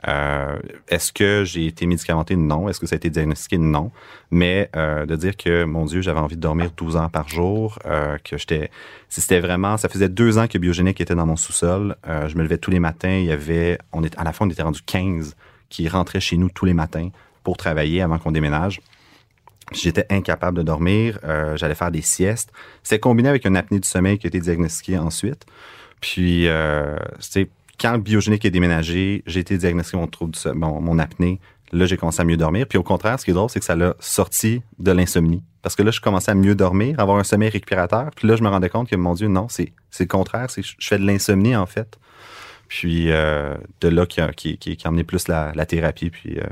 Euh, Est-ce que j'ai été médicamenté? Non. Est-ce que ça a été diagnostiqué? Non. Mais euh, de dire que, mon Dieu, j'avais envie de dormir 12 heures par jour, euh, que j'étais... C'était vraiment... Ça faisait deux ans que Biogénique était dans mon sous-sol. Je me levais tous les matins. Il y avait... On est, à la fin, on était rendu 15 qui rentraient chez nous tous les matins pour travailler avant qu'on déménage. J'étais incapable de dormir. Euh, J'allais faire des siestes. C'est combiné avec une apnée du sommeil qui a été diagnostiquée ensuite. Puis, euh, quand Biogénique est déménagé, j'ai été diagnostiqué mon trouble du mon, mon apnée. Là, j'ai commencé à mieux dormir. Puis au contraire, ce qui est drôle, c'est que ça l'a sorti de l'insomnie. Parce que là, je commençais à mieux dormir, avoir un sommeil récupérateur. Puis là, je me rendais compte que, mon Dieu, non, c'est le contraire. Je fais de l'insomnie, en fait. Puis euh, de là qui a, qui, qui, qui a amené plus la, la thérapie. Puis, euh,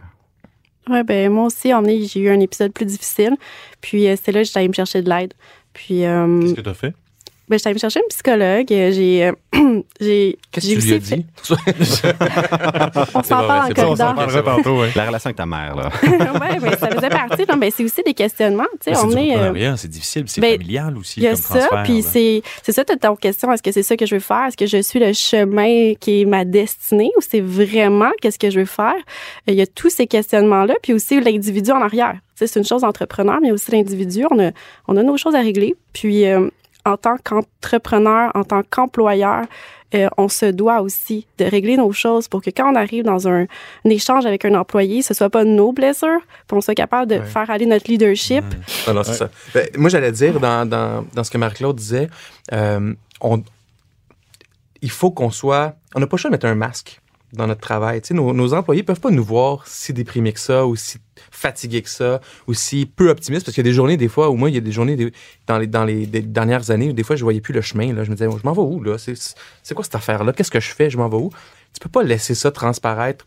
Ouais, ben moi aussi, est, j'ai eu un épisode plus difficile. Puis euh, c'est là que j'étais allée me chercher de l'aide. Puis euh, Qu'est-ce que tu as fait? Ben, j'étais allée me chercher un psychologue. Euh, J'ai, euh, [clears throat] j'ai, Qu'est-ce que tu lui as aussi dit? [laughs] On s'en parle en On s'en tantôt, ouais. la relation avec ta mère, là. [laughs] mais ça faisait partie. Non, ben, c'est aussi des questionnements. Tu sais, C'est on est. euh, c'est difficile, c'est ben, familial aussi Il y a comme ça, transfert. puis c'est c'est ça toute ton question. Est-ce que c'est ça que je veux faire? Est-ce que je suis le chemin qui est ma destinée ou c'est vraiment qu'est-ce que je veux faire? Il y a tous ces questionnements-là, puis aussi l'individu en arrière. Tu sais, c'est une chose d'entrepreneur, mais il y a aussi l'individu. On a, on a nos choses à régler. Puis euh, en tant qu'entrepreneur, en tant qu'employeur, euh, on se doit aussi de régler nos choses pour que quand on arrive dans un, un échange avec un employé, ce soit pas nos blessures, puis on soit capable de Ouais. faire aller notre leadership. Non, non, c'est ça. Ben, moi, j'allais dire, dans, dans, dans ce que Marc-Claude disait, euh, on, il faut qu'on soit. On n'a pas le choix de mettre un masque dans notre travail. Tu sais, nos, nos employés peuvent pas nous voir si déprimés que ça, ou si fatigués que ça, ou si peu optimistes, parce qu'il y a des journées, des fois, où moi, il y a des journées dans, les, dans les dernières années où des fois, je voyais plus le chemin. Là. Je me disais, je m'en vais où, là? C'est quoi cette affaire-là? Qu'est-ce que je fais? Je m'en vais où? Tu peux pas laisser ça transparaître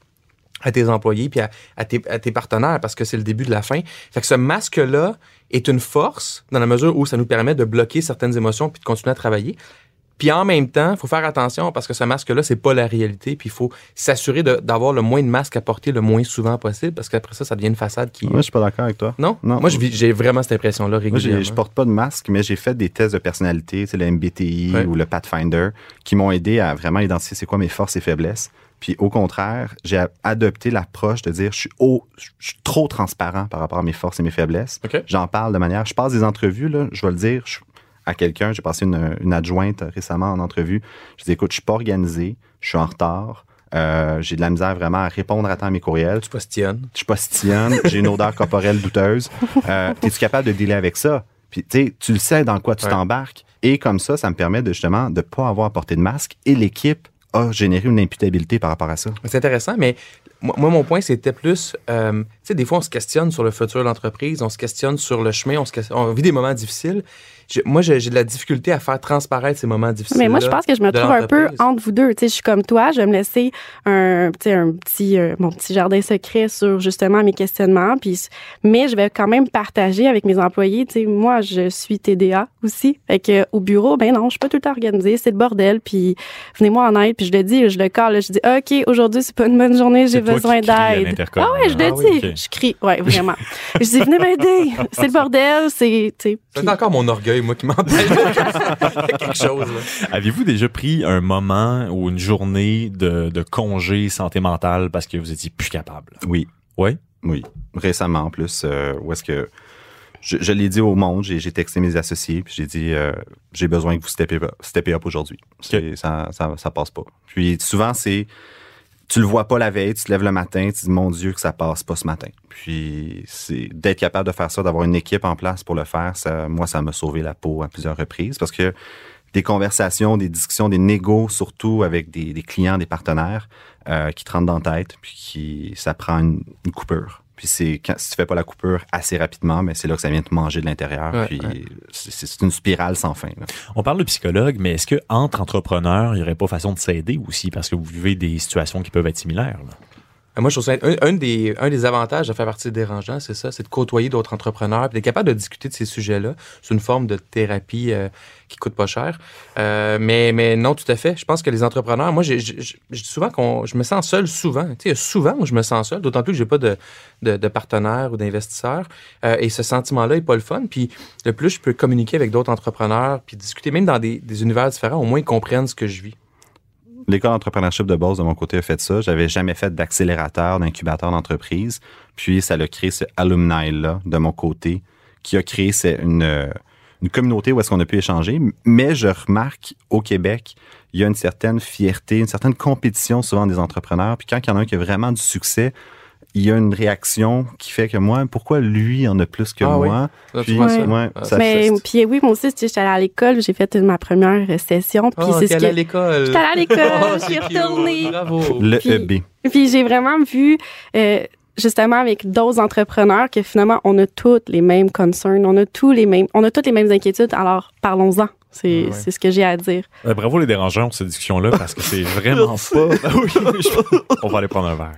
à tes employés puis à, à tes, à tes partenaires parce que c'est le début de la fin. Fait que ce masque-là est une force dans la mesure où ça nous permet de bloquer certaines émotions puis de continuer à travailler. Puis en même temps, il faut faire attention parce que ce masque-là, c'est pas la réalité. Puis il faut s'assurer d'avoir le moins de masques à porter le moins souvent possible parce qu'après ça, ça devient une façade qui. Moi, je suis pas d'accord avec toi. Non? Non. Moi, j'ai vraiment cette impression-là Moi, régulièrement. je porte pas de masque, mais j'ai fait des tests de personnalité, c'est le MBTI Ouais. ou le Pathfinder, qui m'ont aidé à vraiment identifier c'est quoi mes forces et faiblesses. Puis au contraire, j'ai adopté l'approche de dire je suis, au- je suis trop transparent par rapport à mes forces et mes faiblesses. OK. J'en parle de manière. Je passe des entrevues, là, je vais le dire je- à quelqu'un. J'ai passé une, une adjointe récemment en entrevue. Je dis écoute, je suis pas organisé, je suis en retard. euh, j'ai de la misère vraiment à répondre à temps à mes courriels. Tu postillonnes. Je postillonne, j'ai une odeur corporelle douteuse. Euh, Es-tu capable de dealer avec ça? Puis, tu sais, tu le sais dans quoi tu Ouais. t'embarques. Et comme ça, ça me permet de justement de pas avoir à porter de masque. Et l'équipe a généré une imputabilité par rapport à ça. C'est intéressant, mais moi, mon point, c'était plus, euh, tu sais, des fois, on se questionne sur le futur de l'entreprise, on se questionne sur le chemin, on, se questionne- on vit des moments difficiles. Moi, j'ai de la difficulté à faire transparaître ces moments difficiles. Mais moi, je pense que je me trouve un peu entre vous deux. Tu sais, je suis comme toi, je vais me laisser un, tu sais, un petit, euh, mon petit jardin secret sur justement mes questionnements. Puis, mais je vais quand même partager avec mes employés. Tu sais, moi, je suis TDA aussi. Fait que au bureau, ben non, je suis pas tout le temps organisée, c'est le bordel. Puis venez-moi en aide. Puis je le dis, je le colle. Je dis, ok, aujourd'hui c'est pas une bonne journée, j'ai besoin d'aide. Ah ouais, je le Ah oui, dis, ok. je crie. Ouais, vraiment. je dis, venez m'aider. [laughs] C'est le bordel, c'est, tu sais. C'est puis- encore mon orgueil, moi, qui m'empêche de faire quelque chose. Avez-vous déjà pris un moment ou une journée de, de congé santé mentale parce que vous étiez plus capable? Oui. Oui? Oui. Récemment, en plus, euh, où est-ce que. Je, je l'ai dit au monde, j'ai texté mes associés, puis j'ai dit euh, j'ai besoin que vous steppez up, aujourd'hui. Ça, ça, ça passe pas. Puis souvent, c'est. Tu le vois pas la veille, tu te lèves le matin, tu dis mon Dieu que ça passe pas ce matin. Puis c'est d'être capable de faire ça, d'avoir une équipe en place pour le faire, ça, moi, ça m'a sauvé la peau à plusieurs reprises parce que des conversations, des discussions, des négos, surtout avec des, clients, des partenaires euh, qui te rentrent dans la tête, puis qui ça prend une, une coupure. Puis c'est quand si tu fais pas la coupure assez rapidement, mais c'est là que ça vient te manger de l'intérieur. Ouais, puis ouais. c'est c'est une spirale sans fin. là. On parle de psychologue, mais est-ce que entre entrepreneurs, il n'y aurait pas façon de s'aider aussi? Parce que vous vivez des situations qui peuvent être similaires? là? Euh, Moi, je trouve ça un, des, un des avantages de faire partie des dérangeants, c'est ça, c'est de côtoyer d'autres entrepreneurs, d'être capable de discuter de ces sujets-là. C'est une forme de thérapie euh, qui coûte pas cher. Euh, mais, mais non, tout à fait. Je pense que les entrepreneurs, moi, je dis souvent qu'on, je me sens seul souvent. Tu sais, souvent je me sens seul, d'autant plus que j'ai pas de, de, de partenaire ou d'investisseur. Euh, et ce sentiment-là est pas le fun. Puis le plus je peux communiquer avec d'autres entrepreneurs, puis discuter même dans des, des univers différents, au moins ils comprennent ce que je vis. L'école d'entrepreneurship de base de mon côté a fait ça. J'avais jamais fait d'accélérateur, d'incubateur d'entreprise. Puis ça a créé ce alumni-là de mon côté qui a créé une, euh, une communauté où est-ce qu'on a pu échanger. Mais je remarque au Québec, il y a une certaine fierté, une certaine compétition souvent des entrepreneurs. Puis quand il y en a un qui a vraiment du succès, il y a une réaction qui fait que moi, pourquoi lui en a plus que Ah moi? Puis, ça? ouais, Ah. ça- Mais puis oui, moi aussi, j'étais allée à l'école, j'ai fait ma première session, puis Oh, c'est ce allé que à l'école. J'étais allée à l'école, [laughs] Oh, je suis c'est cute. retournée. Bravo. le Puis- EB. Puis j'ai vraiment vu, euh, justement avec d'autres entrepreneurs que finalement on a toutes les mêmes concerns, on a tous les mêmes, on a toutes les mêmes inquiétudes. Alors parlons-en. C'est Ouais, ce que j'ai à dire. Euh, bravo les dérangeants pour cette discussion-là parce que c'est vraiment [laughs] pas. Ah [laughs] oui, je- On va aller prendre un verre.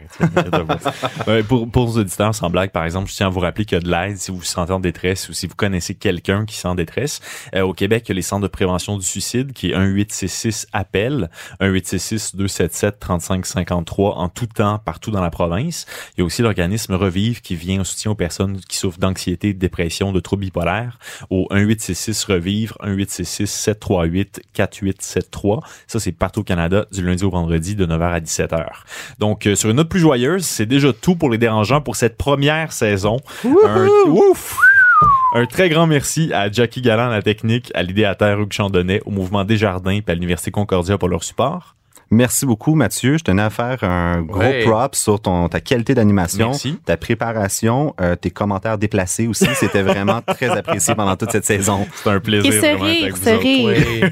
Euh, pour, pour nos auditeurs, sans blague, par exemple, je tiens à vous rappeler qu'il y a de l'aide si vous vous sentez en détresse ou si vous connaissez quelqu'un qui est en détresse. Euh, au Québec, il y a les centres de prévention du suicide qui est 1866 appel, 1866 277 3553 en tout temps partout dans la province. Il y a aussi l'organisme Revive qui vient en soutien aux personnes qui souffrent d'anxiété, de dépression, de troubles bipolaires au 1866 Revivre, 1866 738 4873. Ça, c'est partout au Canada, du lundi au vendredi, de 9h à 17h. Donc, euh, sur une note plus joyeuse, c'est déjà tout pour les dérangeants pour cette première saison. Un, ouf! Un très grand merci à Jackie Galland à la technique, à l'idéateur Hugues Chandonnet, au mouvement Desjardins et à l'Université Concordia pour leur support. Merci beaucoup, Mathieu. Je tenais à faire un gros Ouais. prop sur ton, ta qualité d'animation, Merci. ta préparation, euh, tes commentaires déplacés aussi. C'était vraiment [laughs] très apprécié pendant toute cette saison. C'est un plaisir. Et vraiment, d'être rire, avec vous rire.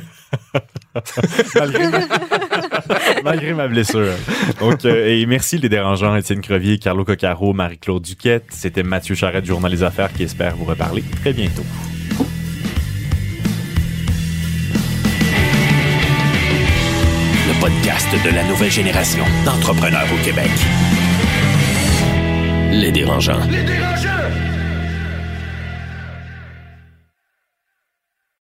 [laughs] malgré, ma... [laughs] malgré ma blessure. Donc, euh, et merci les dérangeants, Étienne Crevier, Carlo Coccaro, Marie-Claude Duquette. C'était Mathieu Charette du Journal Les Affaires qui espère vous reparler très bientôt. De la nouvelle génération d'entrepreneurs au Québec. Les dérangeants!